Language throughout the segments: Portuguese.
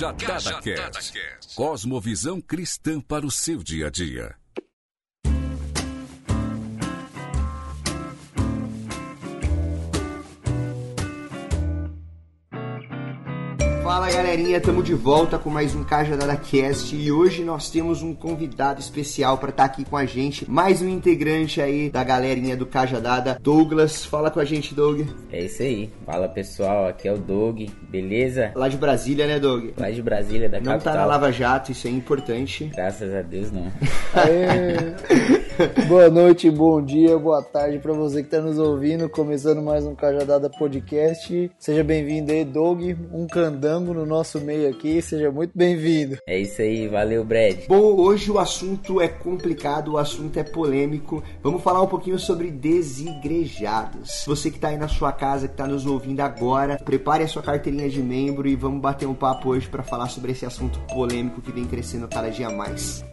Cajadada Cast. Cosmovisão cristã para o seu dia a dia. Galerinha, estamos de volta com mais um Cajadada Cast e hoje nós temos um convidado especial para estar tá aqui com a gente, mais um integrante aí da galerinha do Cajadada, Douglas. Fala com a gente, Doug. É isso aí. Fala pessoal, aqui é o Doug, beleza? Lá de Brasília, né, Doug? Lá de Brasília, da não capital. Não tá na Lava Jato, isso é importante. Graças a Deus, não. boa noite, bom dia, boa tarde para você que está nos ouvindo, começando mais um Cajadada Podcast. Seja bem-vindo aí, Doug, um candango no nosso meio aqui, seja muito bem-vindo. É isso aí, valeu, Brad. Bom, hoje o assunto é complicado, o assunto é polêmico. Vamos falar um pouquinho sobre desigrejados. Você que está aí na sua casa, que está nos ouvindo agora, prepare a sua carteirinha de membro e vamos bater um papo hoje para falar sobre esse assunto polêmico que vem crescendo cada dia mais.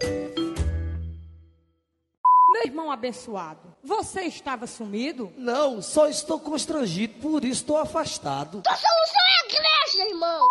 Abençoado, você estava sumido? Não, só estou constrangido, por isso estou afastado. Tua solução é a igreja, irmão!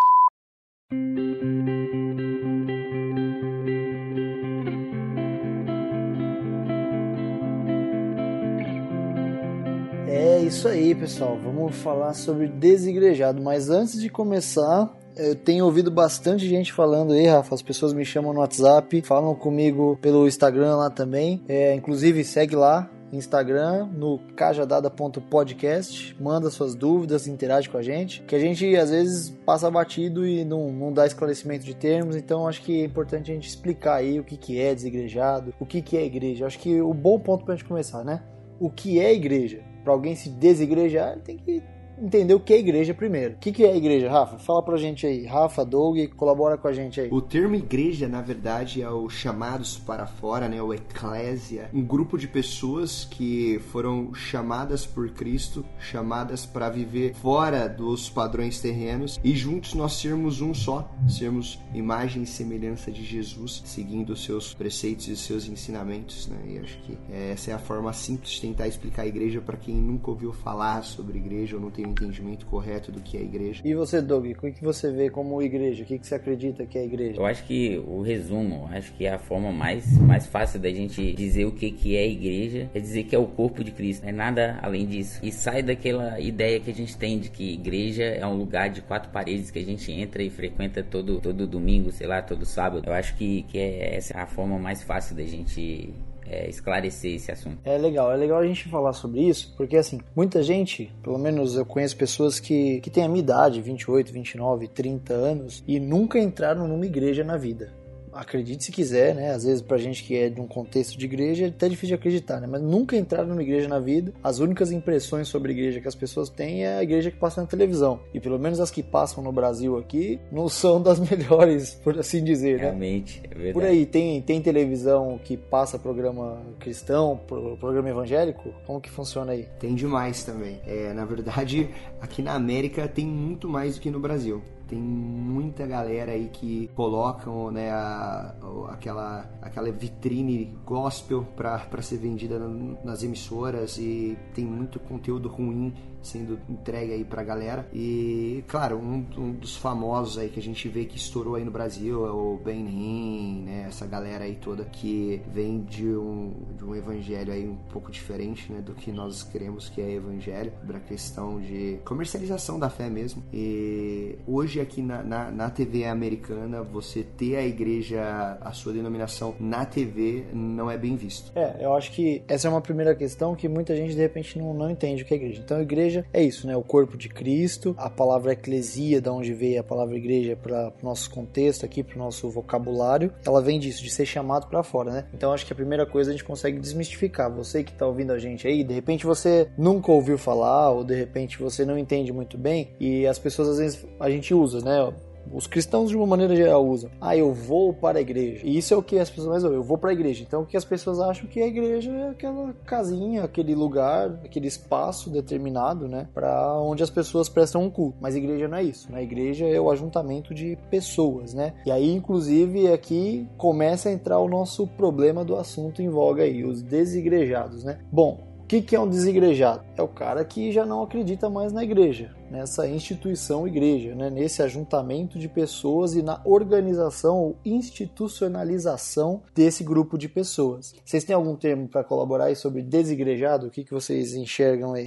É isso aí, pessoal. Vamos falar sobre desigrejado. Mas antes de começar, eu tenho ouvido bastante gente falando aí, Rafa. As pessoas me chamam no WhatsApp, falam comigo pelo Instagram lá também. É, inclusive, segue lá, Instagram, no cajadada.podcast, manda suas dúvidas, interage com a gente, que a gente às vezes passa batido e não, não dá esclarecimento de termos, então acho que é importante a gente explicar aí o que, que é desigrejado, o que, que é igreja. Acho que o bom ponto pra gente começar, né? O que é igreja? Para alguém se desigrejar, ele tem que entender o que é igreja primeiro. O que, que é igreja, Rafa? Fala pra gente aí. Rafa, Doug, colabora com a gente aí. O termo igreja, na verdade, é o chamados para fora, né? O eclésia. Um grupo de pessoas que foram chamadas por Cristo, chamadas para viver fora dos padrões terrenos e juntos nós sermos um só, sermos imagem e semelhança de Jesus, seguindo os seus preceitos e os seus ensinamentos, né? E acho que essa é a forma simples de tentar explicar a igreja para quem nunca ouviu falar sobre igreja ou não tem um entendimento correto do que é igreja. E você, Doug, o que você vê como igreja? O que você acredita que é igreja? Eu acho que o resumo, acho que é a forma mais, mais fácil da gente dizer o que, que é igreja é dizer que é o corpo de Cristo, não é nada além disso. E sai daquela ideia que a gente tem de que igreja é um lugar de quatro paredes que a gente entra e frequenta todo, todo domingo, sei lá, todo sábado. Eu acho que, que é essa a forma mais fácil da gente é, esclarecer esse assunto. É legal, é legal a gente falar sobre isso, porque assim, muita gente, pelo menos eu conheço pessoas que, que têm a minha idade, 28, 29, 30 anos, e nunca entraram numa igreja na vida acredite se quiser, né? Às vezes pra gente que é de um contexto de igreja é até difícil de acreditar, né? Mas nunca entraram numa igreja na vida. As únicas impressões sobre a igreja que as pessoas têm é a igreja que passa na televisão. E pelo menos as que passam no Brasil aqui não são das melhores, por assim dizer, né? Realmente, é verdade. Por aí, tem, tem televisão que passa programa cristão, programa evangélico? Como que funciona aí? Tem demais também. É, na verdade, aqui na América tem muito mais do que no Brasil tem muita galera aí que colocam né, a, aquela, aquela vitrine gospel para ser vendida nas emissoras e tem muito conteúdo ruim sendo entregue aí pra galera. E, claro, um, um, dos famosos aí que a gente vê que estourou aí no Brasil é o Ben Hinn, né? Essa galera aí toda que vem de um, de um evangelho aí um pouco diferente, né? Do que nós queremos que é evangelho, da questão de comercialização da fé mesmo. E hoje aqui na, na, na TV americana, você ter a igreja, a sua denominação na TV não é bem visto. É, eu acho que essa é uma primeira questão que muita gente de repente não, não entende o que é igreja. Então, igreja é isso, né? O corpo de Cristo. A palavra eclesia, da onde veio a palavra igreja para o nosso contexto aqui, para o nosso vocabulário, ela vem disso, de ser chamado para fora, né? Então acho que a primeira coisa a gente consegue desmistificar. Você que está ouvindo a gente aí, de repente você nunca ouviu falar, ou de repente você não entende muito bem, e as pessoas às vezes a gente usa, né? os cristãos de uma maneira geral usam. Ah, eu vou para a igreja. E isso é o que as pessoas mais ouvem. Eu vou para a igreja. Então o que as pessoas acham que a igreja é aquela casinha, aquele lugar, aquele espaço determinado, né, para onde as pessoas prestam um culto. Mas igreja não é isso. Né? Igreja é o ajuntamento de pessoas, né? E aí inclusive aqui começa a entrar o nosso problema do assunto em voga aí, os desigrejados, né? Bom, o que é um desigrejado? É o cara que já não acredita mais na igreja nessa instituição igreja, né? nesse ajuntamento de pessoas e na organização ou institucionalização desse grupo de pessoas. Vocês têm algum termo para colaborar aí sobre desigrejado? O que, que vocês enxergam aí?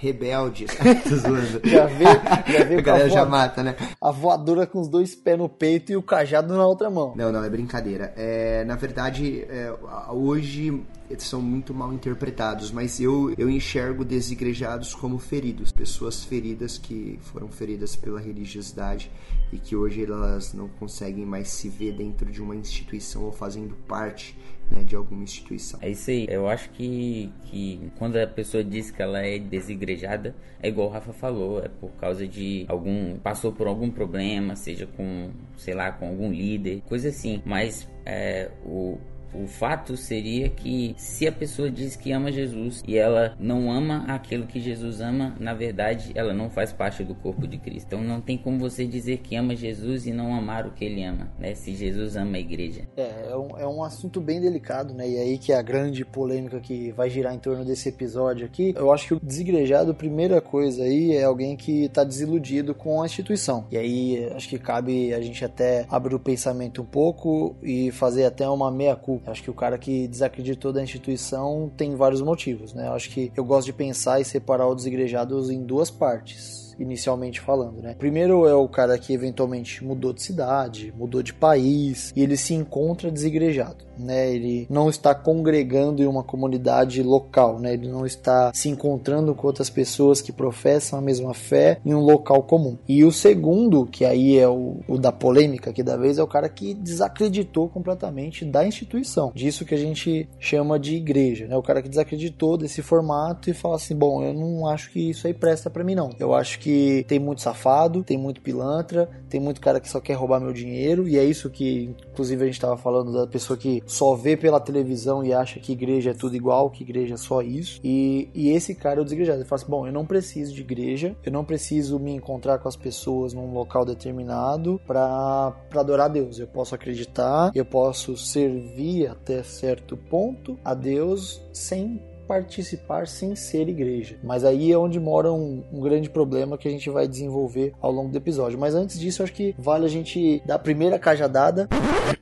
Zoando. Já vê, já vê A com a, galera já mata, né? a voadora com os dois pés no peito e o cajado na outra mão. Não, não, é brincadeira. É, na verdade, é, hoje eles são muito mal interpretados, mas eu, eu enxergo desigrejados como feridos, pessoas feridas que foram feridas pela religiosidade e que hoje elas não conseguem mais se ver dentro de uma instituição ou fazendo parte né, de alguma instituição. É isso aí. Eu acho que, que quando a pessoa diz que ela é desigrejada, é igual o Rafa falou, é por causa de algum. passou por algum problema, seja com, sei lá, com algum líder, coisa assim. Mas é, o. O fato seria que se a pessoa diz que ama Jesus e ela não ama aquilo que Jesus ama, na verdade ela não faz parte do corpo de Cristo. Então não tem como você dizer que ama Jesus e não amar o que ele ama, né? Se Jesus ama a igreja. É, é um, é um assunto bem delicado, né? E aí que é a grande polêmica que vai girar em torno desse episódio aqui. Eu acho que o desigrejado, a primeira coisa aí, é alguém que tá desiludido com a instituição. E aí acho que cabe a gente até abrir o pensamento um pouco e fazer até uma meia-culpa. Acho que o cara que desacreditou da instituição tem vários motivos, né? Eu acho que eu gosto de pensar e separar o desigrejado em duas partes inicialmente falando, né? Primeiro é o cara que eventualmente mudou de cidade, mudou de país e ele se encontra desigrejado, né? Ele não está congregando em uma comunidade local, né? Ele não está se encontrando com outras pessoas que professam a mesma fé em um local comum. E o segundo, que aí é o, o da polêmica aqui da vez, é o cara que desacreditou completamente da instituição, disso que a gente chama de igreja, né? O cara que desacreditou desse formato e fala assim, bom, eu não acho que isso aí presta para mim não. Eu acho que tem muito safado, tem muito pilantra, tem muito cara que só quer roubar meu dinheiro, e é isso que, inclusive, a gente tava falando da pessoa que só vê pela televisão e acha que igreja é tudo igual, que igreja é só isso. E, e esse cara é o desigrejado. Ele fala assim: bom, eu não preciso de igreja, eu não preciso me encontrar com as pessoas num local determinado para adorar a Deus. Eu posso acreditar, eu posso servir até certo ponto a Deus sem participar sem ser igreja. Mas aí é onde mora um, um, grande problema que a gente vai desenvolver ao longo do episódio. Mas antes disso, acho que vale a gente dar a primeira cajadada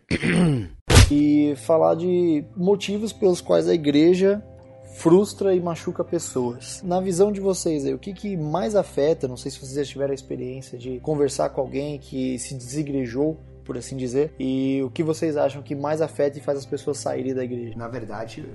e falar de motivos pelos quais a igreja frustra e machuca pessoas. Na visão de vocês aí, o que, que mais afeta? Não sei se vocês já tiveram a experiência de conversar com alguém que se desigrejou por assim dizer. E o que vocês acham que mais afeta e faz as pessoas saírem da igreja? Na verdade,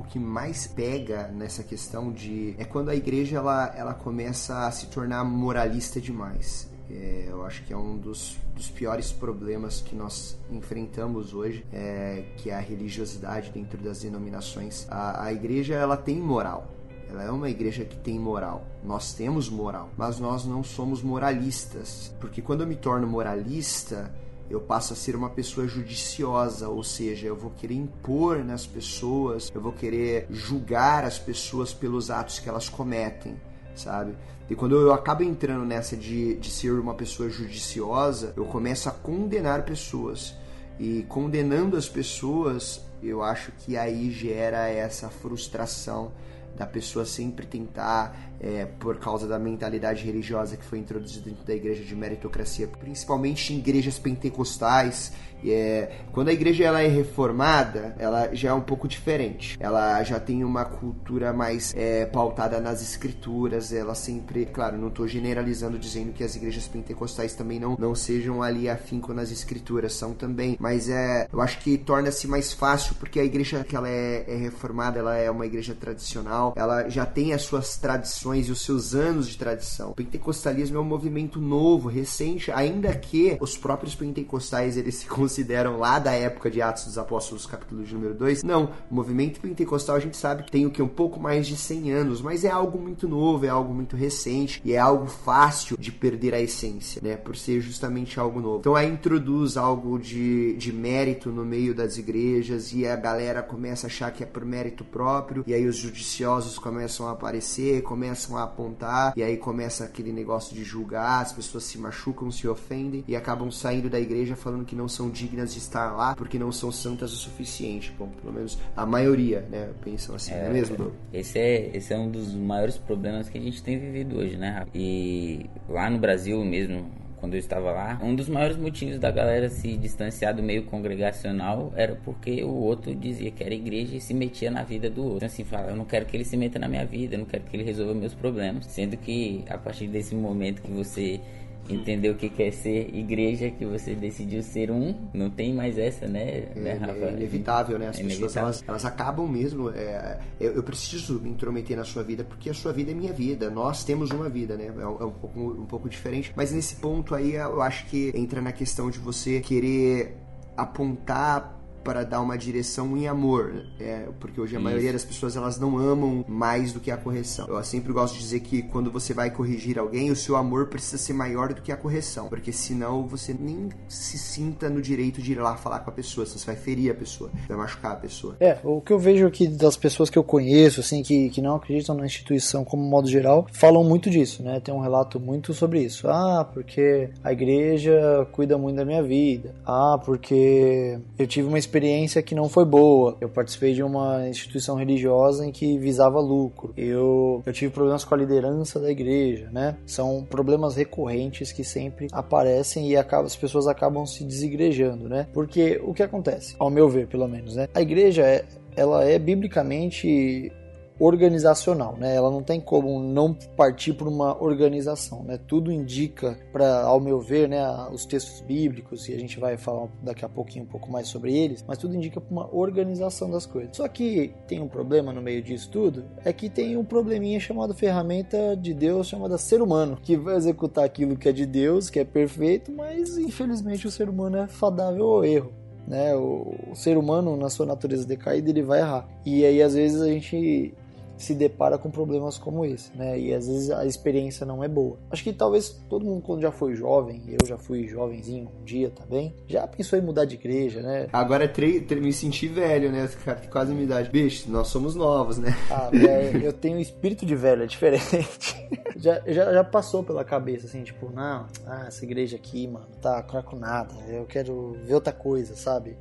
o que mais pega nessa questão de é quando a igreja ela, ela começa a se tornar moralista demais. É, eu acho que é um dos, dos, piores problemas que nós enfrentamos hoje, é, que é a religiosidade dentro das denominações. A, a igreja ela tem moral, ela é uma igreja que tem moral. Nós temos moral, mas nós não somos moralistas, porque quando eu me torno moralista eu passo a ser uma pessoa judiciosa, ou seja, eu vou querer impor nas pessoas, eu vou querer julgar as pessoas pelos atos que elas cometem, sabe? E quando eu acabo entrando nessa de, de ser uma pessoa judiciosa, eu começo a condenar pessoas. E condenando as pessoas, eu acho que aí gera essa frustração da pessoa sempre tentar, é, por causa da mentalidade religiosa que foi introduzida dentro da igreja de meritocracia, principalmente em igrejas pentecostais. É, quando a igreja ela é reformada, ela já é um pouco diferente. Ela já tem uma cultura mais é, pautada nas escrituras. Ela sempre, claro, não estou generalizando dizendo que as igrejas pentecostais também não, não sejam ali afinco nas escrituras, são também. Mas é, eu acho que torna-se mais fácil porque a igreja que ela é, é reformada, ela é uma igreja tradicional, ela já tem as suas tradições e os seus anos de tradição. O pentecostalismo é um movimento novo, recente, ainda que os próprios pentecostais eles se consideram lá da época de Atos dos Apóstolos, capítulo de número 2. Não, o movimento pentecostal a gente sabe que tem o que um pouco mais de 100 anos, mas é algo muito novo, é algo muito recente e é algo fácil de perder a essência, né, por ser justamente algo novo. Então aí introduz algo de, de mérito no meio das igrejas e a galera começa a achar que é por mérito próprio e aí os judiciosos começam a aparecer, começam a apontar e aí começa aquele negócio de julgar, as pessoas se machucam, se ofendem e acabam saindo da igreja falando que não são dignas de estar lá porque não são santas o suficiente. Bom, pelo menos a maioria, né? Pensam assim, é, não é mesmo, Doug? Esse é, esse é um dos maiores problemas que a gente tem vivido hoje, né, Rafa? E lá no Brasil mesmo, quando eu estava lá, um dos maiores motivos da galera se distanciar do meio congregacional era porque o outro dizia que era igreja e se metia na vida do outro. Então, assim, fala, eu não quero que ele se meta na minha vida, eu não quero que ele resolva meus problemas. Sendo que a partir desse momento que você entendeu o que quer ser igreja, que você decidiu ser um, não tem mais essa, né, é, né Rafa? É inevitável, né? As é pessoas, elas, elas acabam mesmo, é, eu, eu, preciso me intrometer na sua vida, porque a sua vida é minha vida, nós temos uma vida, né? É, é um, pouco, um pouco diferente, mas nesse ponto aí eu acho que entra na questão de você querer apontar para dar uma direção em amor, é, porque hoje a Isso. maioria das pessoas elas não amam mais do que a correção. Eu sempre gosto de dizer que quando você vai corrigir alguém, o seu amor precisa ser maior do que a correção, porque senão você nem se sinta no direito de ir lá falar com a pessoa, você vai ferir a pessoa, vai machucar a pessoa. É, o que eu vejo aqui das pessoas que eu conheço, assim, que, que não acreditam na instituição como modo geral, falam muito disso, né? Tem um relato muito sobre isso. Ah, porque a igreja cuida muito da minha vida. Ah, porque eu tive uma experiência experiência que não foi boa. Eu participei de uma instituição religiosa em que visava lucro. Eu, eu tive problemas com a liderança da igreja, né? São problemas recorrentes que sempre aparecem e as pessoas acabam se desigrejando, né? Porque o que acontece, ao meu ver, pelo menos, né? A igreja é, ela é biblicamente organizacional, né? Ela não tem como não partir por uma organização, né? Tudo indica para, ao meu ver, né, os textos bíblicos e a gente vai falar daqui a pouquinho um pouco mais sobre eles, mas tudo indica para uma organização das coisas. Só que tem um problema no meio disso tudo, é que tem um probleminha chamado ferramenta de Deus chamada ser humano, que vai executar aquilo que é de Deus, que é perfeito, mas infelizmente o ser humano é fadável ao erro. Né, o, o ser humano, na sua natureza decaída, ele vai errar. E aí, às vezes, a gente se depara com problemas como esse, né? E às vezes a experiência não é boa. Acho que talvez todo mundo quando já foi jovem, eu já fui jovenzinho um dia também, já pensou em mudar de igreja, né? Agora é me senti velho, né? Cara, quase minha idade. Bicho, nós somos novos, né? Ah, é, eu tenho espírito de velho, é diferente. já, já, já passou pela cabeça, assim, tipo, não, ah, essa igreja aqui, mano, tá com nada, eu quero ver outra coisa, sabe?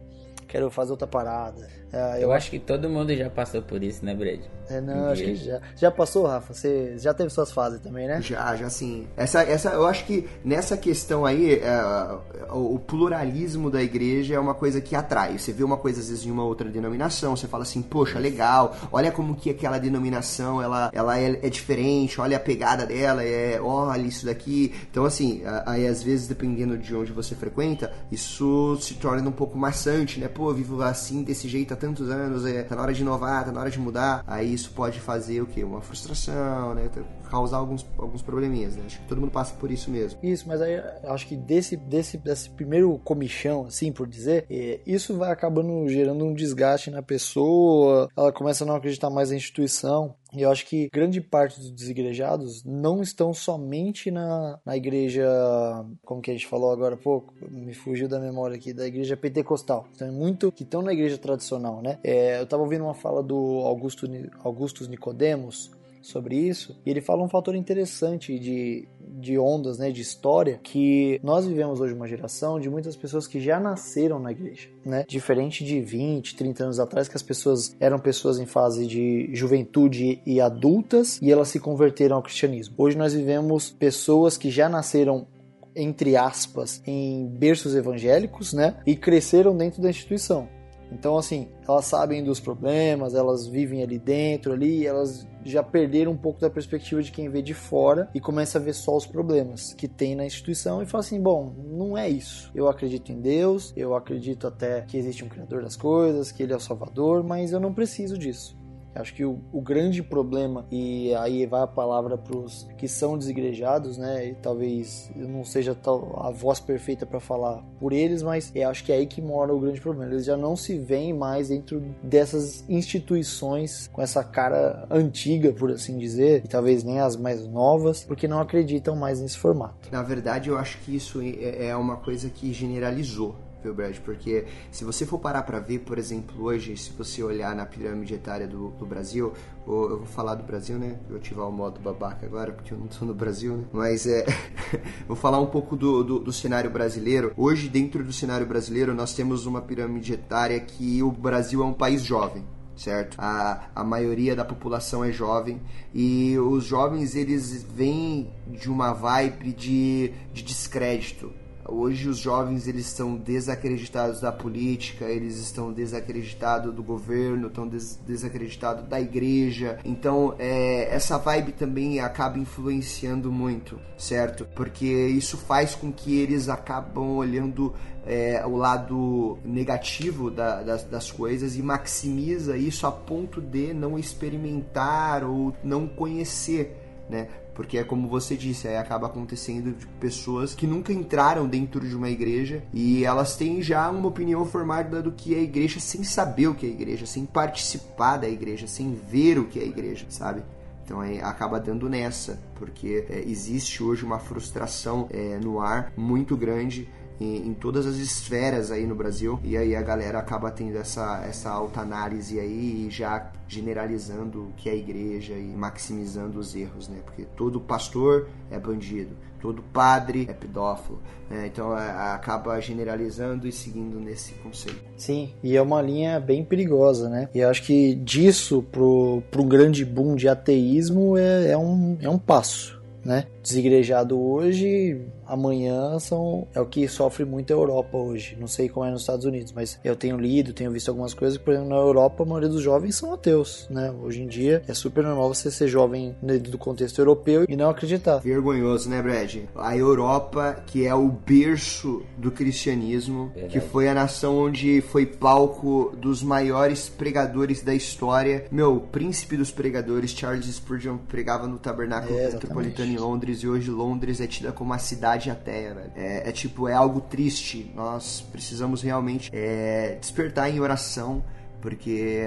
quero fazer outra parada. É, eu, eu acho que todo mundo já passou por isso, né, Brad? É, não, um acho que já. Já passou, Rafa? Você já teve suas fases também, né? Já, já sim. Essa, essa, eu acho que nessa questão aí, é, o, pluralismo da igreja é uma coisa que atrai. Você vê uma coisa, às vezes, em uma outra denominação, você fala assim, poxa, legal, olha como que aquela denominação, ela, ela é, é diferente, olha a pegada dela, é, olha isso daqui. Então, assim, aí às vezes, dependendo de onde você frequenta, isso se torna um pouco maçante, né? Pô, vivo assim, desse jeito tantos anos, é, tá na hora de inovar, tá na hora de mudar. Aí isso pode fazer o quê? Uma frustração, né? Causar alguns, alguns probleminhas, né? Acho que todo mundo passa por isso mesmo. Isso, mas aí acho que desse, desse, desse primeiro comichão, assim, por dizer, é, isso vai acabando gerando um desgaste na pessoa, ela começa a não acreditar mais na instituição. E eu acho que grande parte dos desigrejados não estão somente na, na igreja, como que a gente falou agora há pouco, me fugiu da memória aqui, da igreja pentecostal. Então é muito que estão na igreja tradicional, né? É, eu estava ouvindo uma fala do Augusto, Augustus Nicodemos, sobre isso, e ele fala um fator interessante de, de ondas, né, de história, que nós vivemos hoje uma geração de muitas pessoas que já nasceram na igreja, né? Diferente de 20, 30 anos atrás, que as pessoas eram pessoas em fase de juventude e adultas e elas se converteram ao cristianismo. Hoje nós vivemos pessoas que já nasceram entre aspas, em berços evangélicos, né? E cresceram dentro da instituição. Então, assim, elas sabem dos problemas, elas vivem ali dentro, ali, elas já perderam um pouco da perspectiva de quem vê de fora e começa a ver só os problemas que tem na instituição e fala assim: bom, não é isso. Eu acredito em Deus, eu acredito até que existe um Criador das coisas, que Ele é o Salvador, mas eu não preciso disso. Acho que o, o, grande problema, e aí vai a palavra para os que são desigrejados, né? E talvez eu não seja a voz perfeita para falar por eles, mas eu acho que é aí que mora o grande problema. Eles já não se veem mais dentro dessas instituições com essa cara antiga, por assim dizer, e talvez nem as mais novas, porque não acreditam mais nesse formato. Na verdade, eu acho que isso é, é uma coisa que generalizou viu, Brad? Porque se você for parar para ver, por exemplo, hoje, se você olhar na pirâmide etária do, do Brasil, ou eu vou falar do Brasil, né? Vou ativar o modo babaca agora, porque eu não tô no Brasil, né? Mas é. vou falar um pouco do, do, do, cenário brasileiro. Hoje, dentro do cenário brasileiro, nós temos uma pirâmide etária que o Brasil é um país jovem certo? A, a maioria da população é jovem e os jovens eles vêm de uma vibe de, de descrédito, Hoje os jovens eles estão desacreditados da política, eles estão desacreditados do governo, estão des desacreditados da igreja. Então é, essa vibe também acaba influenciando muito, certo? Porque isso faz com que eles acabam olhando é, o lado negativo da, das, das coisas e maximiza isso a ponto de não experimentar ou não conhecer né? Porque é como você disse, aí acaba acontecendo de pessoas que nunca entraram dentro de uma igreja e elas têm já uma opinião formada do que é igreja sem saber o que é igreja, sem participar da igreja, sem ver o que é a igreja, sabe? Então aí acaba dando nessa, porque é, existe hoje uma frustração é, no ar muito grande em, em, todas as esferas aí no Brasil. E aí a galera acaba tendo essa, essa alta análise aí e já generalizando o que é a igreja e maximizando os erros, né? Porque todo pastor é bandido, todo padre é pedófilo, né? Então é, acaba generalizando e seguindo nesse conceito. Sim, e é uma linha bem perigosa, né? E acho que disso pro, pro grande boom de ateísmo é, é, um, é um passo, né? Desigrejado hoje amanhã são é o que sofre muito a Europa hoje. Não sei como é nos Estados Unidos, mas eu tenho lido, tenho visto algumas coisas por exemplo, na Europa a maioria dos jovens são ateus, né? Hoje em dia é super normal você ser jovem dentro do contexto europeu e não acreditar. Vergonhoso, né, Brad? A Europa, que é o berço do cristianismo, Verdade. que foi a nação onde foi palco dos maiores pregadores da história. Meu, príncipe dos pregadores, Charles Spurgeon pregava no Tabernáculo é, Metropolitano em Londres e hoje Londres é tida como a cidade cidade ateia, velho. É, é, tipo, é algo triste. Nós precisamos realmente é, despertar em oração porque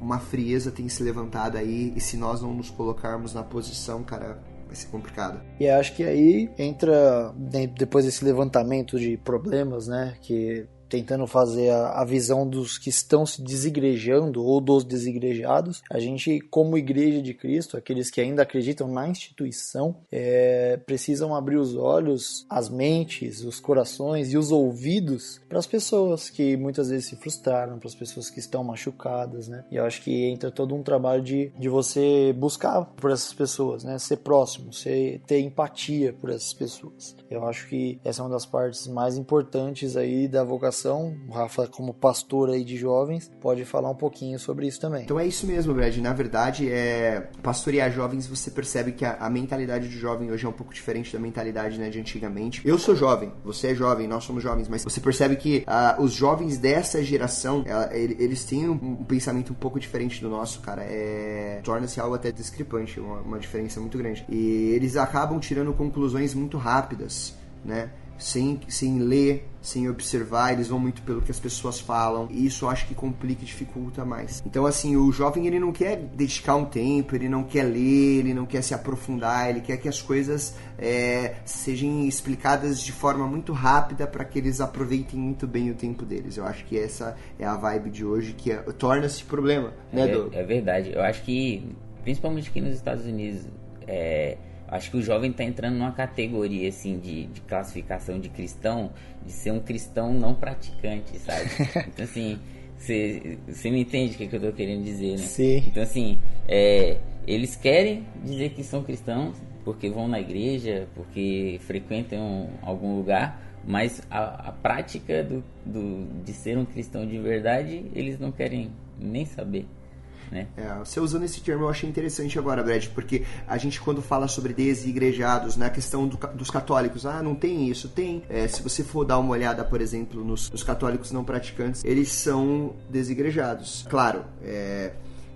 uma frieza tem se levantado aí e se nós não nos colocarmos na posição, cara, vai ser complicado. E acho que aí entra depois desse levantamento de problemas, né, que tentando fazer a, a, visão dos que estão se desigrejando ou dos desigrejados. A gente, como Igreja de Cristo, aqueles que ainda acreditam na instituição, é, precisam abrir os olhos, as mentes, os corações e os ouvidos para as pessoas que muitas vezes se frustraram, para as pessoas que estão machucadas, né? E eu acho que entra todo um trabalho de, de você buscar por essas pessoas, né? Ser próximo, ser, ter empatia por essas pessoas. Eu acho que essa é uma das partes mais importantes aí da vocação o Rafa, como pastor aí de jovens, pode falar um pouquinho sobre isso também. Então é isso mesmo, Brad. Na verdade, é pastorear jovens, você percebe que a, a mentalidade de jovem hoje é um pouco diferente da mentalidade né, de antigamente. Eu sou jovem, você é jovem, nós somos jovens, mas você percebe que uh, os jovens dessa geração, eles têm um, um, pensamento um pouco diferente do nosso, cara. É... Torna-se algo até discrepante, uma, uma diferença muito grande. E eles acabam tirando conclusões muito rápidas, né? Sem, sem ler, sem observar, eles vão muito pelo que as pessoas falam, e isso eu acho que complica e dificulta mais. Então, assim, o jovem ele não quer dedicar um tempo, ele não quer ler, ele não quer se aprofundar, ele quer que as coisas é, sejam explicadas de forma muito rápida para que eles aproveitem muito bem o tempo deles. Eu acho que essa é a vibe de hoje que é, torna-se problema, né, é, É verdade. Eu acho que, principalmente aqui nos Estados Unidos, é Acho que o jovem está entrando numa categoria assim de, de, classificação de cristão, de ser um cristão não praticante, sabe? Então assim, você me entende o que, que eu estou querendo dizer, né? Sim. Então assim, é, eles querem dizer que são cristãos porque vão na igreja, porque frequentam algum lugar, mas a, a prática do, do, de ser um cristão de verdade eles não querem nem saber. Né? É, você usando esse termo eu achei interessante agora, Brad, porque a gente quando fala sobre desigrejados, né, a questão do, dos católicos, ah, não tem isso, tem. É, se você for dar uma olhada, por exemplo, nos, nos católicos não praticantes, eles são desigrejados. Claro, é,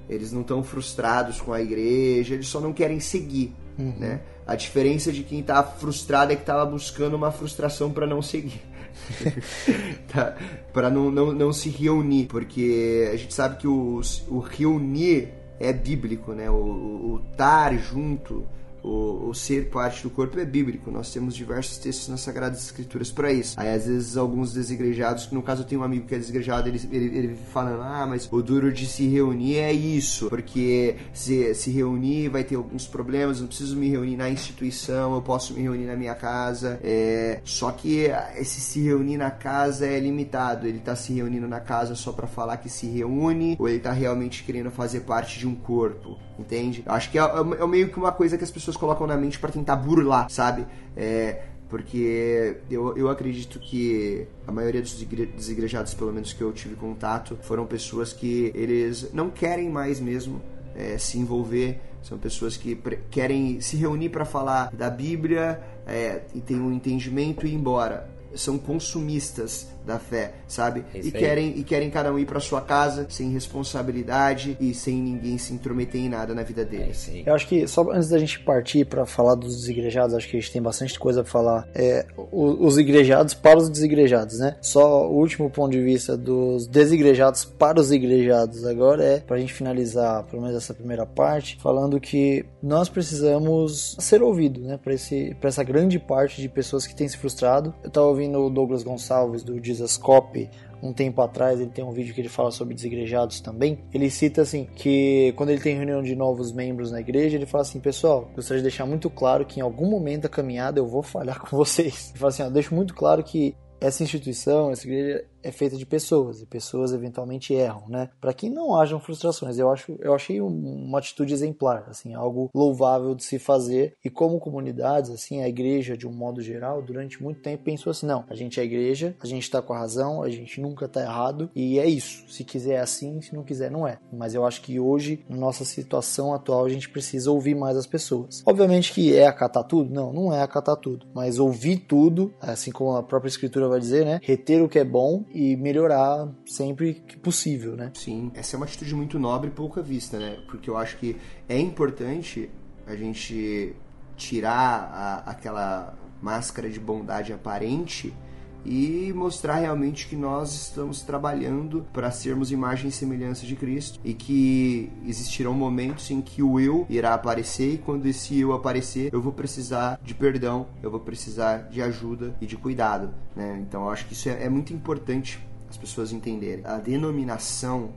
eles não estão frustrados com a igreja, eles só não querem seguir, uhum. né? A diferença de quem está frustrado é que estava buscando uma frustração para não seguir. tá? Para não, não, não se reunir, porque a gente sabe que o, o reunir é bíblico, né? O, estar junto o, o, ser parte do corpo é bíblico. Nós temos diversos textos nas Sagradas Escrituras para isso. Aí, às vezes, alguns desigrejados, no caso eu tenho um amigo que é desigrejado, ele, ele, ele falando, ah, mas o duro de se reunir é isso, porque se, se reunir vai ter alguns problemas, não preciso me reunir na instituição, eu posso me reunir na minha casa. É, só que esse se reunir na casa é limitado. Ele tá se reunindo na casa só para falar que se reúne, ou ele tá realmente querendo fazer parte de um corpo, entende? Acho que é, é, é meio que uma coisa que as pessoas colocam na mente para tentar burlar, sabe? É, porque eu, eu acredito que a maioria dos desigrejados, pelo menos que eu tive contato, foram pessoas que eles não querem mais mesmo é, se envolver, são pessoas que querem se reunir para falar da Bíblia é, e tem um entendimento e ir embora. São consumistas, da fé, sabe? É e querem e querem cada um ir para sua casa sem responsabilidade e sem ninguém se intrometer em nada na vida deles. É Eu acho que só antes da gente partir para falar dos desigrejados, acho que a gente tem bastante coisa para falar. É, os igrejados para os desigrejados, né? Só o último ponto de vista dos desigrejados para os igrejados agora é para a gente finalizar, pelo menos essa primeira parte, falando que nós precisamos ser ouvidos, né? Para esse para essa grande parte de pessoas que têm se frustrado. Eu tava ouvindo o Douglas Gonçalves do Jesus Cop um tempo atrás, ele tem um vídeo que ele fala sobre desigrejados também. Ele cita assim que quando ele tem reunião de novos membros na igreja, ele fala assim: "Pessoal, gostaria de deixar muito claro que em algum momento da caminhada eu vou falhar com vocês". Ele fala assim: ó, "Deixo muito claro que essa instituição, essa igreja é feita de pessoas e pessoas eventualmente erram, né? Para que não hajam frustrações. Eu acho, eu achei uma atitude exemplar, assim, algo louvável de se fazer. E como comunidades, assim, a igreja de um modo geral, durante muito tempo pensou assim, não, a gente é igreja, a gente tá com a razão, a gente nunca tá errado e é isso. Se quiser é assim, se não quiser não é. Mas eu acho que hoje, na nossa situação atual, a gente precisa ouvir mais as pessoas. Obviamente que é acatar tudo? Não, não é acatar tudo, mas ouvir tudo, assim como a própria escritura vai dizer, né? Reter o que é bom e melhorar sempre que possível, né? Sim, essa é uma atitude muito nobre e pouca vista, né? Porque eu acho que é importante a gente tirar a, aquela máscara de bondade aparente e mostrar realmente que nós estamos trabalhando para sermos imagem e semelhança de Cristo e que existirão momentos em que o eu irá aparecer e quando esse eu aparecer eu vou precisar de perdão, eu vou precisar de ajuda e de cuidado, né? Então eu acho que isso é, é muito importante as pessoas entenderem. A denominação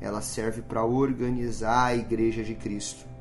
ela serve para organizar a igreja de Cristo.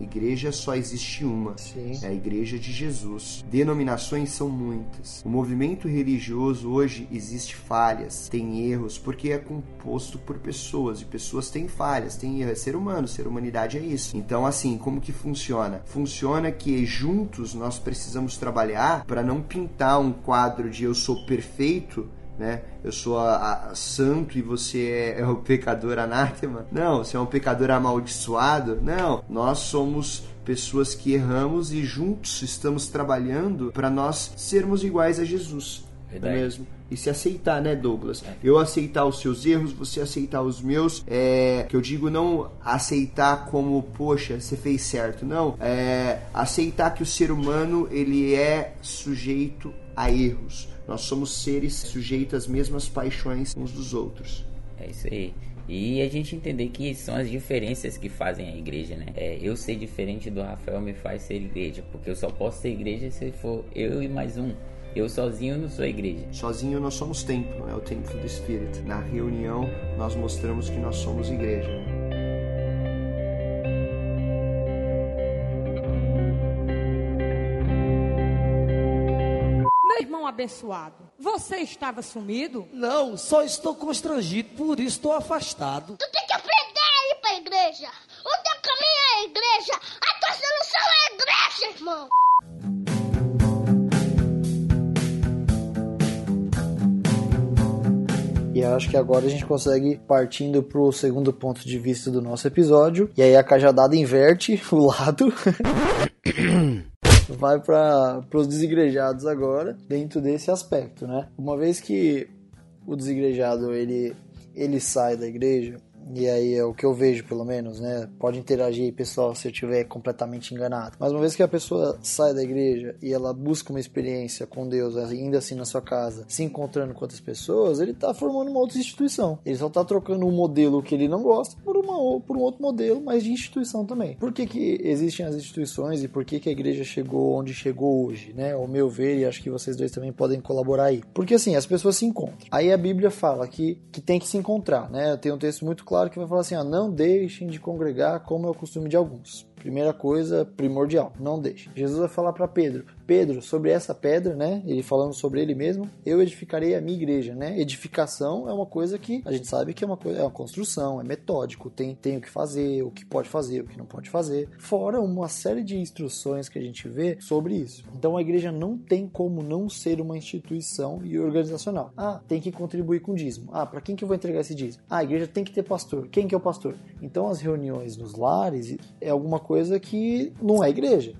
Igreja só existe uma, Sim. é a Igreja de Jesus. Denominações são muitas. O movimento religioso hoje existe falhas, tem erros, porque é composto por pessoas e pessoas têm falhas, tem erro, é ser humano, ser humanidade é isso. Então, assim, como que funciona? Funciona que juntos nós precisamos trabalhar para não pintar um quadro de eu sou perfeito né? Eu sou a, a, santo e você é, é o pecador anátema. Não, você é um pecador amaldiçoado. Não, nós somos pessoas que erramos e juntos estamos trabalhando para nós sermos iguais a Jesus. É Verdade. É mesmo? E se aceitar, né, Douglas? É. Eu aceitar os seus erros, você aceitar os meus. É, que eu digo não aceitar como, poxa, você fez certo. Não. É aceitar que o ser humano ele é sujeito a erros nós somos seres sujeitos às mesmas paixões uns dos outros. É isso aí. E a gente entender que são as diferenças que fazem a igreja, né? É, eu ser diferente do Rafael me faz ser igreja, porque eu só posso ser igreja se for eu e mais um. Eu sozinho não sou igreja. Sozinho nós somos templo, é o templo do Espírito. Na reunião nós mostramos que nós somos igreja. Abençoado. Você estava sumido? Não, só estou constrangido, por isso estou afastado. Tu tem que aprender a ir para a igreja. O teu caminho é a igreja. A tua solução é a igreja, irmão. E acho que agora a gente consegue partindo pro segundo ponto de vista do nosso episódio. E aí a cajadada inverte o lado. vai para os desigrejados agora, dentro desse aspecto, né? Uma vez que o desigrejado ele, ele sai da igreja, e aí é o que eu vejo pelo menos, né? Pode interagir pessoal, se eu estiver completamente enganado. Mas uma vez que a pessoa sai da igreja e ela busca uma experiência com Deus, ainda assim na sua casa, se encontrando com outras pessoas, ele tá formando uma outra instituição. Ele só tá trocando um modelo que ele não gosta por, uma, por um outro modelo, mas de instituição também. Por que, que existem as instituições e por que, que a igreja chegou onde chegou hoje, né? Ao meu ver, e acho que vocês dois também podem colaborar aí. Porque assim, as pessoas se encontram. Aí a Bíblia fala que, que tem que se encontrar, né? Tem um texto muito claro que vai falar assim: ó, não deixem de congregar como é o costume de alguns. Primeira coisa primordial, não deixe. Jesus vai falar para Pedro: Pedro, sobre essa pedra, né? Ele falando sobre ele mesmo, eu edificarei a minha igreja, né? Edificação é uma coisa que a gente sabe que é uma coisa, é uma construção, é metódico, tem, tem o que fazer, o que pode fazer, o que não pode fazer. Fora uma série de instruções que a gente vê sobre isso. Então a igreja não tem como não ser uma instituição e organizacional. Ah, tem que contribuir com dízimo. Ah, para quem que eu vou entregar esse dízimo? Ah, a igreja tem que ter pastor. Quem que é o pastor? Então as reuniões nos lares é alguma coisa que não é igreja,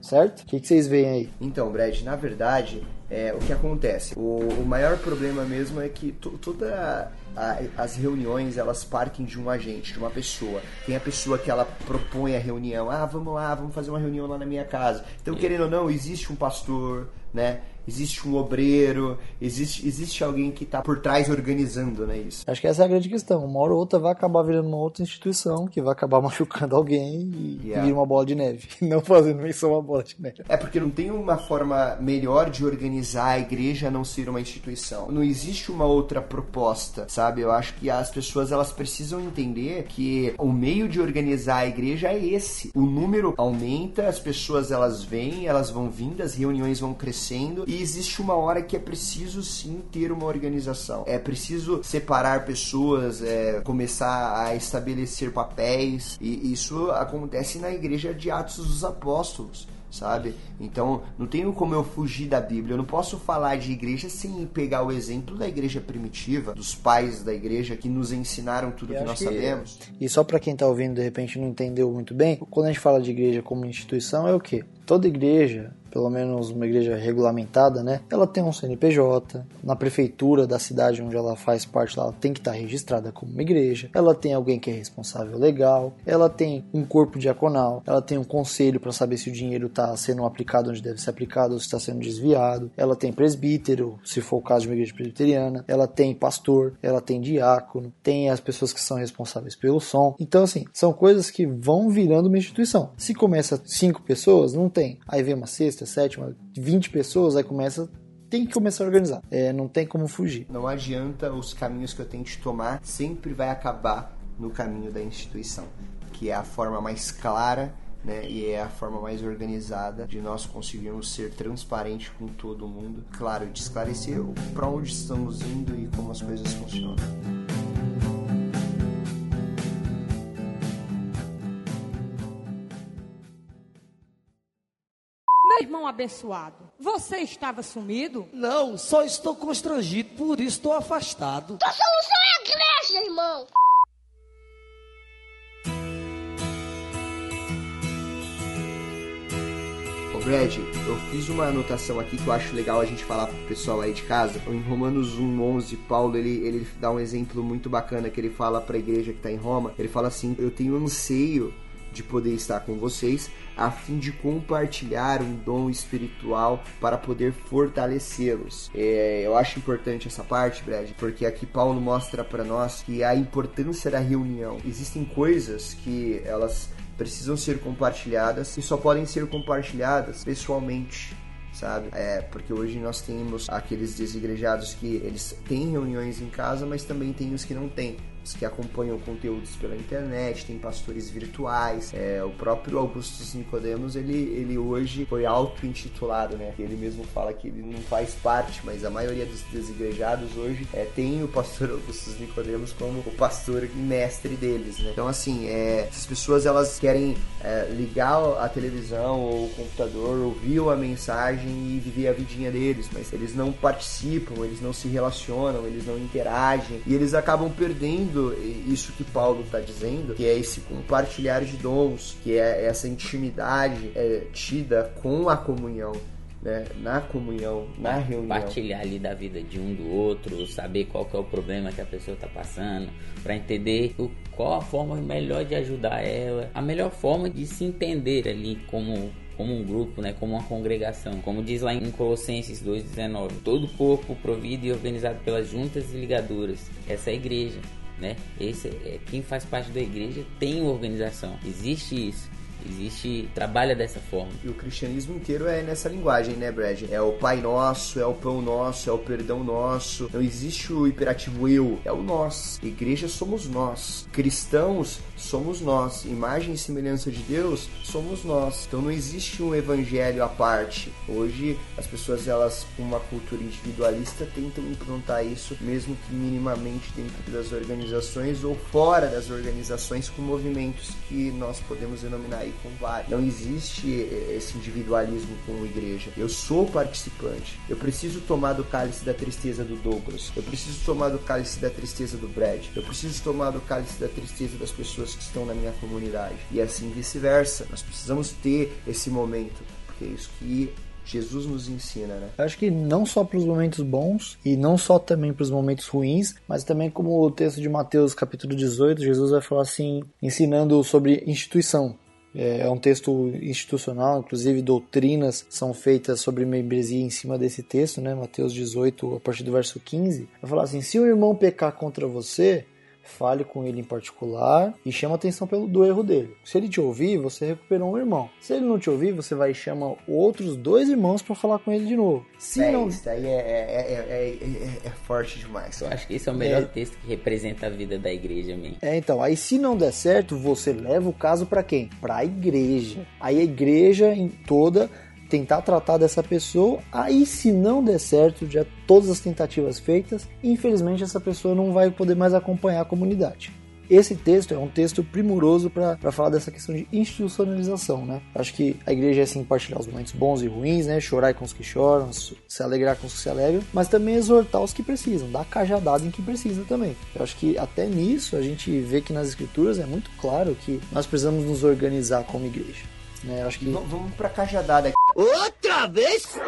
certo? O que, que vocês veem aí? Então, Brad, na verdade, é, o que acontece? O, o maior problema mesmo é que toda a, as reuniões elas partem de um agente, de uma pessoa. Tem a pessoa que ela propõe a reunião, ah, vamos lá, vamos fazer uma reunião lá na minha casa. Então, querendo ou não, existe um pastor, né? Existe um obreiro, existe, existe alguém que está por trás organizando, né, isso. Acho que essa é a grande questão. Uma hora ou outra vai acabar virando uma outra instituição que vai acabar machucando alguém e yeah. vira uma bola de neve. Não fazendo menção uma bola de neve. É porque não tem uma forma melhor de organizar a igreja a não ser uma instituição. Não existe uma outra proposta, sabe? Eu acho que as pessoas elas precisam entender que o meio de organizar a igreja é esse. O número aumenta, as pessoas elas vêm, elas vão vindo, as reuniões vão crescendo e existe uma hora que é preciso sim ter uma organização. É preciso separar pessoas, é, começar a estabelecer papéis, e isso acontece na igreja de Atos dos Apóstolos sabe? Então, não tenho como eu fugir da Bíblia. Eu não posso falar de igreja sem pegar o exemplo da igreja primitiva, dos pais da igreja que nos ensinaram tudo que nós que... sabemos. E só para quem tá ouvindo de repente não entendeu muito bem, quando a gente fala de igreja como instituição é o quê? Toda igreja pelo menos uma igreja regulamentada, né? Ela tem um CNPJ, na prefeitura da cidade onde ela faz parte, ela tem que estar registrada como uma igreja. Ela tem alguém que é responsável legal, ela tem um corpo diaconal, ela tem um conselho para saber se o dinheiro está sendo aplicado onde deve ser aplicado ou se está sendo desviado. Ela tem presbítero, se for o caso de uma igreja presbiteriana. Ela tem pastor, ela tem diácono, tem as pessoas que são responsáveis pelo som. Então, assim, são coisas que vão virando uma instituição. Se começa cinco pessoas, não tem. Aí vem uma sexta, sétima, 20 pessoas, aí começa tem que começar a organizar. É, não tem como fugir. Não adianta os caminhos que eu tente tomar, sempre vai acabar no caminho da instituição, que é a forma mais clara né, e é a forma mais organizada de nós conseguirmos ser transparente com todo mundo, claro, de esclarecer para onde estamos indo e como as coisas funcionam. Irmão abençoado, você estava sumido? Não, só estou constrangido, por isso estou afastado. Tua solução é a igreja, irmão. Ô Brad, eu fiz uma anotação aqui que eu acho legal a gente falar pro pessoal aí de casa. Em Romanos 1:11, Paulo ele, ele dá um exemplo muito bacana que ele fala para a igreja que está em Roma. Ele fala assim: "Eu tenho anseio de poder estar com vocês, a fim de compartilhar um dom espiritual para poder fortalecê-los. É, eu acho importante essa parte, Brad, porque aqui Paulo mostra para nós que a importância da reunião. Existem coisas que elas precisam ser compartilhadas e só podem ser compartilhadas pessoalmente sabe? É, porque hoje nós temos aqueles desigrejados que eles têm reuniões em casa, mas também tem os que não têm que acompanham conteúdos pela internet, tem pastores virtuais. É, o próprio Augustus Nicodemos, ele, ele hoje foi auto-intitulado, né? Ele mesmo fala que ele não faz parte, mas a maioria dos desigrejados hoje é, tem o pastor Augustus Nicodemos como o pastor e mestre deles, né? Então, assim, é, as pessoas elas querem é, ligar a televisão ou o computador, ouvir a mensagem e viver a vidinha deles, mas eles não participam, eles não se relacionam, eles não interagem e eles acabam perdendo isso que Paulo está dizendo, que é esse compartilhar de dons, que é essa intimidade é, tida com a comunhão. né? Na comunhão, na reunião. Partilhar ali da vida de um do outro, saber qual é o problema que a pessoa está passando, para entender o, qual a forma melhor de ajudar ela, a melhor forma de se entender ali como como um grupo, né, como uma congregação. Como diz lá em Colossenses 2:19, todo corpo provido e organizado pelas juntas e ligaduras. Essa é a igreja, né? Esse é quem faz parte da igreja tem organização. Existe isso. Existe, trabalha dessa forma. E o cristianismo inteiro é nessa linguagem, né, Brad? É o Pai Nosso, é o Pão Nosso, é o Perdão Nosso. Não existe o imperativo eu, é o nós. Igreja somos nós. Cristãos somos nós. Imagem e semelhança de Deus somos nós. Então não existe um evangelho à parte. Hoje as pessoas elas com uma cultura individualista tentam implantar isso, mesmo que minimamente dentro das organizações ou fora das organizações com movimentos que nós podemos denominar com vários. Não existe esse individualismo com a igreja. Eu sou participante. Eu preciso tomar do cálice da tristeza do Douglas. Eu preciso tomar do cálice da tristeza do Brad. Eu preciso tomar do cálice da tristeza das pessoas que estão na minha comunidade. E assim vice-versa. Nós precisamos ter esse momento, porque é isso que Jesus nos ensina, né? Eu acho que não só para os momentos bons e não só também para os momentos ruins, mas também como o texto de Mateus capítulo 18, Jesus vai falar assim, ensinando sobre instituição. É, é um texto institucional, inclusive doutrinas são feitas sobre membresia em cima desse texto, né? Mateus 18, a partir do verso 15. Vai falar assim: se um irmão pecar contra você, fale com ele em particular e chama atenção pelo do erro dele. Se ele te ouvir, você recuperou um irmão. Se ele não te ouvir, você vai chamar outros dois irmãos para falar com ele de novo. Se é, não... Isso aí é, é, é, é, forte demais. Eu acho que esse é o melhor texto que representa a vida da igreja mesmo. É, então, aí se não der certo, você leva o caso para quem? Para a igreja. Aí a igreja em toda tentar tratar dessa pessoa. Aí, se não der certo, já todas as tentativas feitas, infelizmente essa pessoa não vai poder mais acompanhar a comunidade. Esse texto é um texto primoroso para falar dessa questão de institucionalização, né? Acho que a igreja é assim partilhar os momentos bons e ruins, né? Chorar com os que choram, se alegrar com os que se alegram, mas também exortar os que precisam, dar cajadada em que precisa também. Eu acho que até nisso a gente vê que nas escrituras é muito claro que nós precisamos nos organizar como igreja. Né? Acho que... Vamos pra cajadada aqui. Outra vez?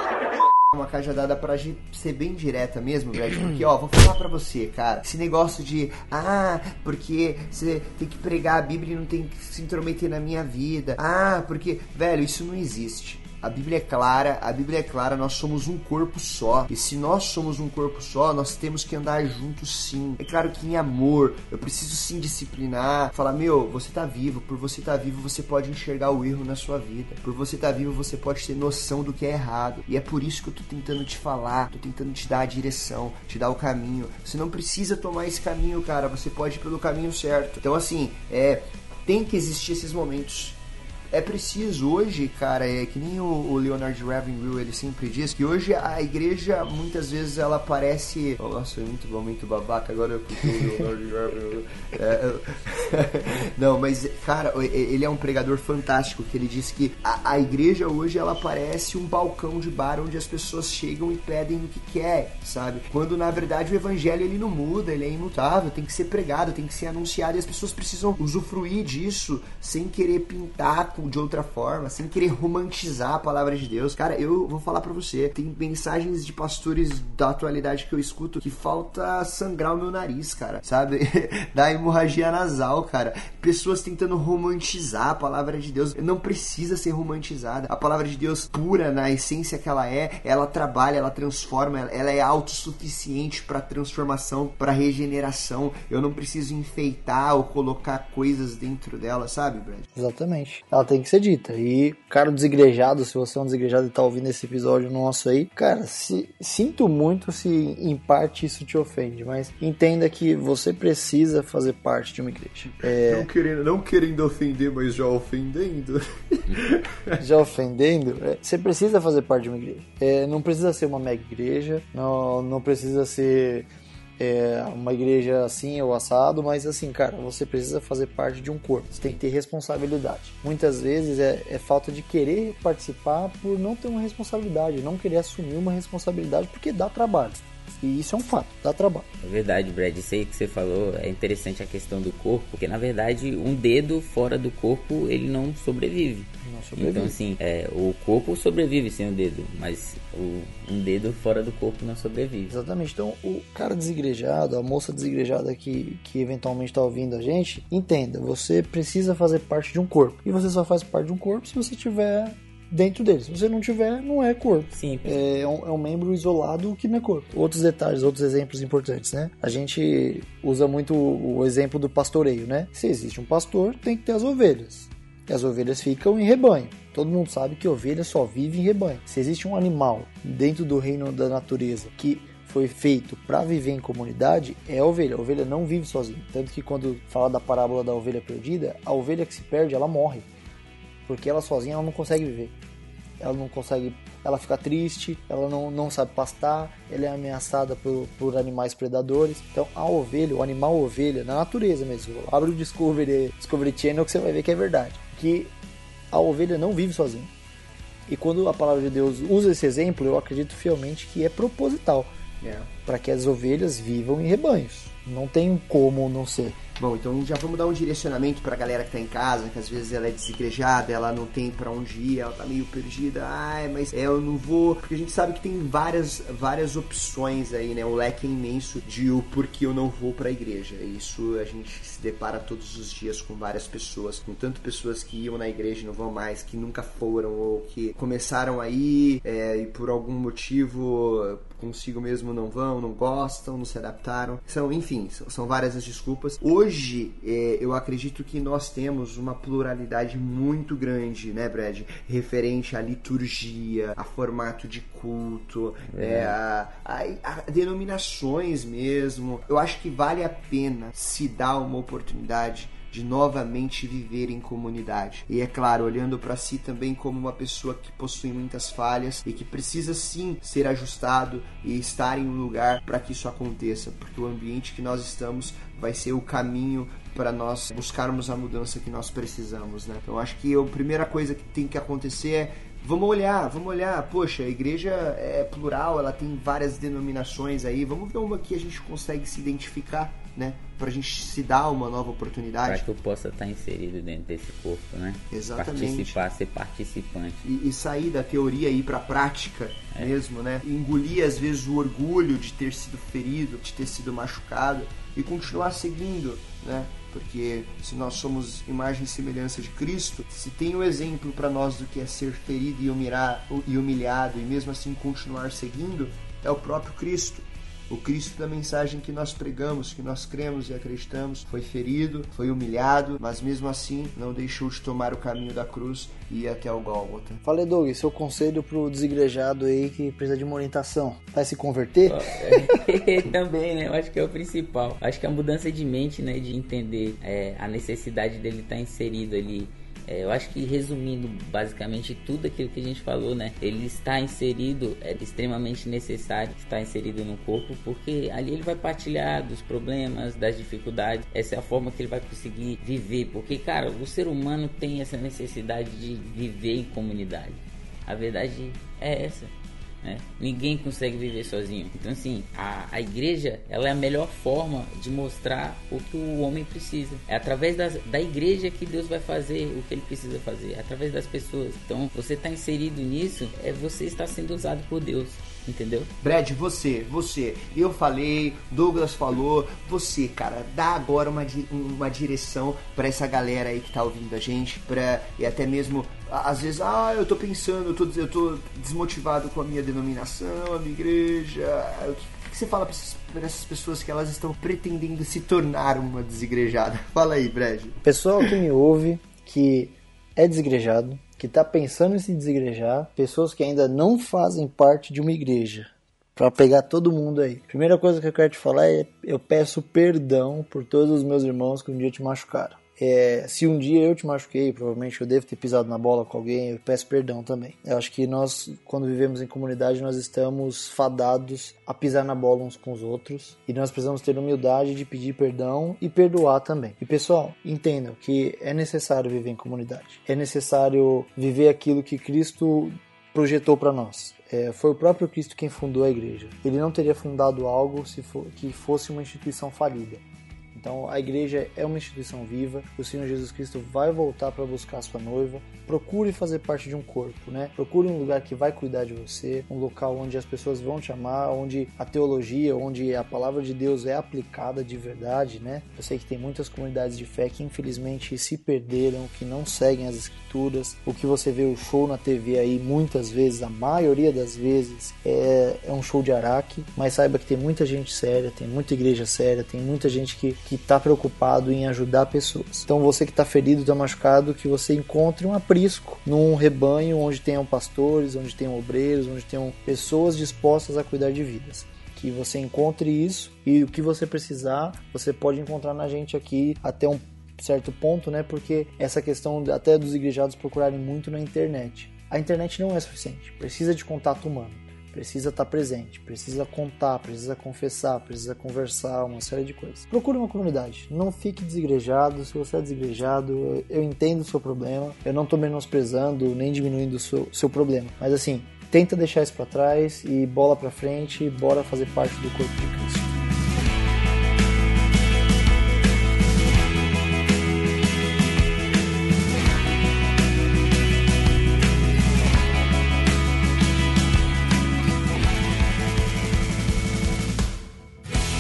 Uma cajadada pra ser bem direta mesmo, velho. Porque, ó, vou falar pra você, cara. Esse negócio de, ah, porque você tem que pregar a Bíblia e não tem que se intrometer na minha vida. Ah, porque, velho, isso não existe. A Bíblia é clara, a Bíblia é clara, nós somos um corpo só. E se nós somos um corpo só, nós temos que andar juntos sim. É claro que em amor, eu preciso sim disciplinar, falar, meu, você tá vivo, por você tá vivo, você pode enxergar o erro na sua vida. Por você tá vivo, você pode ter noção do que é errado. E é por isso que eu tô tentando te falar, tô tentando te dar a direção, te dar o caminho. Você não precisa tomar esse caminho, cara, você pode ir pelo caminho certo. Então assim, é, tem que existir esses momentos é preciso hoje, cara, é que nem o, o Leonard Ravenhill ele sempre diz que hoje a igreja muitas vezes ela parece, nossa, é muito bom, muito babaca agora eu o Leonard. É, não, mas cara, ele é um pregador fantástico que ele diz que a, a, igreja hoje ela parece um balcão de bar onde as pessoas chegam e pedem o que quer, sabe? Quando na verdade o evangelho ele não muda, ele é imutável, tem que ser pregado, tem que ser anunciado e as pessoas precisam usufruir disso sem querer pintar de outra forma, sem querer romantizar a palavra de Deus. Cara, eu vou falar para você, tem mensagens de pastores da atualidade que eu escuto que falta sangrar o meu nariz, cara, sabe? da hemorragia nasal, cara. Pessoas tentando romantizar a palavra de Deus. Não precisa ser romantizada. A palavra de Deus pura na essência que ela é, ela trabalha, ela transforma, ela é autossuficiente para transformação, para regeneração. Eu não preciso enfeitar ou colocar coisas dentro dela, sabe, Brad? Exatamente. Ela tem que ser dita. E, cara, desigrejado, se você é um desigrejado e tá ouvindo esse episódio nosso aí, cara, se, sinto muito se em parte isso te ofende, mas entenda que você precisa fazer parte de uma igreja. É... Não, querendo, não querendo ofender, mas já ofendendo. já ofendendo? É, você precisa fazer parte de uma igreja. É, não precisa ser uma mega igreja, não, não precisa ser é, uma igreja assim ou assado, mas assim, cara, você precisa fazer parte de um corpo, você tem que ter responsabilidade. Muitas vezes é, é falta de querer participar por não ter uma responsabilidade, não querer assumir uma responsabilidade porque dá trabalho. E isso é um fato, dá trabalho. É verdade, Brad. Isso aí que você falou é interessante a questão do corpo, porque na verdade um dedo fora do corpo ele não sobrevive. Então, assim, é, o corpo sobrevive sem o dedo, mas o, um dedo fora do corpo não sobrevive. Exatamente. Então, o cara desigrejado, a moça desigrejada que, que eventualmente está ouvindo a gente, entenda, você precisa fazer parte de um corpo. E você só faz parte de um corpo se você tiver dentro dele. Se você não tiver, não é corpo. Simples. É um, é um membro isolado que não é corpo. Outros detalhes, outros exemplos importantes, né? A gente usa muito o, o exemplo do pastoreio, né? Se existe um pastor, tem que ter as ovelhas. E as ovelhas ficam em rebanho. Todo mundo sabe que ovelha só vive em rebanho. Se existe um animal dentro do reino da natureza que foi feito para viver em comunidade é a ovelha. A ovelha não vive sozinha. Tanto que quando fala da parábola da ovelha perdida, a ovelha que se perde, ela morre. Porque ela sozinha ela não consegue viver. Ela não consegue, ela fica triste, ela não, não sabe pastar, ela é ameaçada por, por animais predadores. Então a ovelha, o animal ovelha, na natureza mesmo, abre o Discovery, Discovery Channel que você vai ver que é verdade. Que a ovelha não vive sozinha. E quando a palavra de Deus usa esse exemplo, eu acredito fielmente que é proposital É. para que as ovelhas vivam em rebanhos. Não tem como não ser. Bom, então já vamos dar um direcionamento pra galera que tá em casa, que às vezes ela é desigrejada, ela não tem pra onde ir, ela tá meio perdida. Ai, mas é, eu não vou. Porque a gente sabe que tem várias, várias opções aí, né? O leque é imenso de o porquê eu não vou pra igreja. Isso a gente se depara todos os dias com várias pessoas, com tanto pessoas que iam na igreja e não vão mais, que nunca foram, ou que começaram aí é, e por algum motivo consigo mesmo não vão, não gostam, não se adaptaram. São, enfim, são, várias as desculpas. Hoje, é, eu acredito que nós temos uma pluralidade muito grande, né, Brad? Referente à liturgia, a formato de culto, é, a, a- a denominações mesmo. Eu acho que vale a pena se dar uma oportunidade de novamente viver em comunidade. E é claro, olhando para si também como uma pessoa que possui muitas falhas e que precisa sim ser ajustado e estar em um lugar para que isso aconteça, porque o ambiente que nós estamos vai ser o caminho para nós buscarmos a mudança que nós precisamos, né? Então acho que a primeira coisa que tem que acontecer é Vamos olhar, vamos olhar. Poxa, a igreja é plural, ela tem várias denominações aí. Vamos ver uma que a gente consegue se identificar, né? Pra gente se dar uma nova Para oportunidade. que eu possa estar inserido dentro desse corpo, né? Exatamente. Participar, ser participante. E, e sair da teoria e ir pra prática mesmo, né? E engolir às vezes o orgulho de ter sido ferido, de ter sido machucado e continuar seguindo, né? Porque se nós somos imagem e semelhança de Cristo, se tem um exemplo para nós do que é ser ferido e, humilhar, e humilhado e mesmo assim continuar seguindo, é o próprio Cristo. O Cristo da mensagem que nós pregamos, que nós cremos e acreditamos, foi ferido, foi humilhado, mas mesmo assim não deixou de tomar o caminho da cruz e ir até o Gólgota. Fala, Doug, seu conselho pro desigrejado aí que precisa de uma orientação. Vai se converter? Também, né? Eu acho que é o principal. Acho que a mudança de mente, né? De entender é, a necessidade dele estar inserido ali. É, eu acho que resumindo basicamente tudo aquilo que a gente falou, né? Ele está inserido, é extremamente necessário estar inserido no corpo, porque ali ele vai partilhar dos problemas, das dificuldades. Essa é a forma que ele vai conseguir viver. Porque, cara, o ser humano tem essa necessidade de viver em comunidade. A verdade é essa né? Ninguém consegue viver sozinho. Então, assim, a, a igreja ela é a melhor forma de mostrar o que o homem precisa. É através das, da igreja que Deus vai fazer o que ele precisa fazer, é através das pessoas. Então, você está inserido nisso, é você está sendo usado por Deus. Entendeu? Brad, você, você, eu falei, Douglas falou, você, cara, dá agora uma, uma direção pra essa galera aí que tá ouvindo a gente, pra, e até mesmo, às vezes, ah, eu tô pensando, eu tô, eu tô desmotivado com a minha denominação, a minha igreja, o que, que você fala pra essas pessoas que elas estão pretendendo se tornar uma desigrejada? Fala aí, Brad. Pessoal que me ouve, que é desigrejado, que está pensando em se desigrejar, pessoas que ainda não fazem parte de uma igreja. Para pegar todo mundo aí. Primeira coisa que eu quero te falar é: eu peço perdão por todos os meus irmãos que um dia te machucaram. É, se um dia eu te machuquei, provavelmente eu devo ter pisado na bola com alguém, eu peço perdão também. Eu acho que nós, quando vivemos em comunidade, nós estamos fadados a pisar na bola uns com os outros e nós precisamos ter humildade de pedir perdão e perdoar também. E pessoal, entendam que é necessário viver em comunidade, é necessário viver aquilo que Cristo projetou para nós. É, foi o próprio Cristo quem fundou a igreja. Ele não teria fundado algo se for, que fosse uma instituição falida. Então a igreja é uma instituição viva, o Senhor Jesus Cristo vai voltar para buscar a sua noiva. Procure fazer parte de um corpo, né? Procure um lugar que vai cuidar de você, um local onde as pessoas vão te amar, onde a teologia, onde a palavra de Deus é aplicada de verdade, né? Eu sei que tem muitas comunidades de fé que infelizmente se perderam, que não seguem as escrituras. O que você vê o show na TV aí muitas vezes, a maioria das vezes é, é um show de araque, mas saiba que tem muita gente séria, tem muita igreja séria, tem muita gente que que está preocupado em ajudar pessoas. Então você que está ferido, está machucado, que você encontre um aprisco num rebanho onde tenham pastores, onde tenham obreiros, onde tenham pessoas dispostas a cuidar de vidas que você encontre isso e o que você precisar, você pode encontrar na gente aqui até um certo ponto, né? Porque essa questão até dos igrejados procurarem muito na internet. A internet não é suficiente, precisa de contato humano precisa estar presente, precisa contar, precisa confessar, precisa conversar, uma série de coisas. Procure uma comunidade, não fique desigrejado. Se você é desigrejado, eu entendo o seu problema, eu não estou menosprezando nem diminuindo o seu, seu problema, mas assim, tenta deixar isso para trás e bola para frente, bora fazer parte do corpo de Cristo.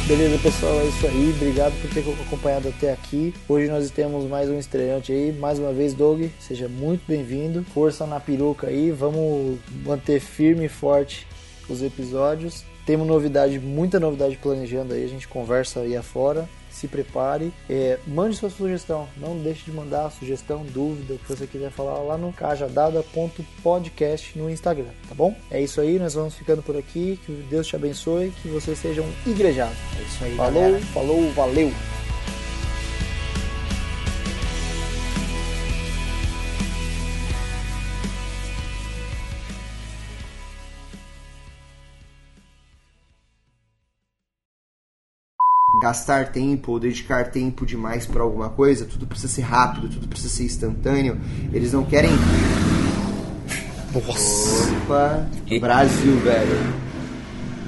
Beleza, pessoal, é isso aí. Obrigado por ter acompanhado até aqui. Hoje nós temos mais um estreante aí. Mais uma vez, Doug, seja muito bem-vindo. Força na peruca aí. Vamos manter firme e forte os episódios. Temos novidade, muita novidade planejando aí. A gente conversa aí afora se prepare. É, mande sua sugestão, não deixe de mandar sugestão, dúvida, o que você quiser falar lá no cajadada.podcast no Instagram, tá bom? É isso aí, nós vamos ficando por aqui. Que Deus te abençoe, que vocês sejam igrejados. É isso aí. Falou, galera. falou, valeu! Gastar tempo ou dedicar tempo demais para alguma coisa, tudo precisa ser rápido, tudo precisa ser instantâneo. Eles não querem. Nossa! Opa! Brasil, velho.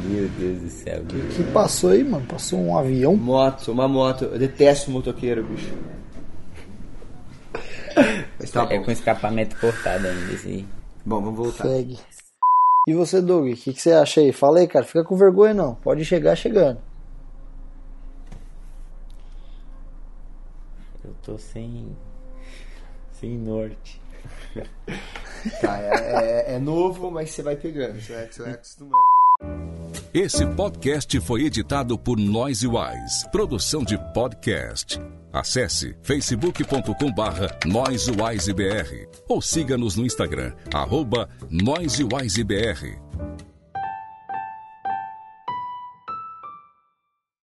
Meu Deus do céu. O que passou aí, mano? Passou um avião? Moto, uma moto. Eu detesto motoqueiro, bicho. Mas tá É bom. com escapamento cortado ainda esse aí. Bom, vamos voltar. Segue. E você, Doug, o que, que você acha aí? Fala aí, cara. Fica com vergonha não. Pode chegar chegando. Eu tô sem. sem norte. Tá, é, é- é novo, mas você vai pegando, você vai, você vai acostumando. Esse podcast foi editado por Noise Wise, produção de podcast. Acesse facebook.com barra NoiseWiseBR ou siga-nos no Instagram, arroba NoiseWiseBR.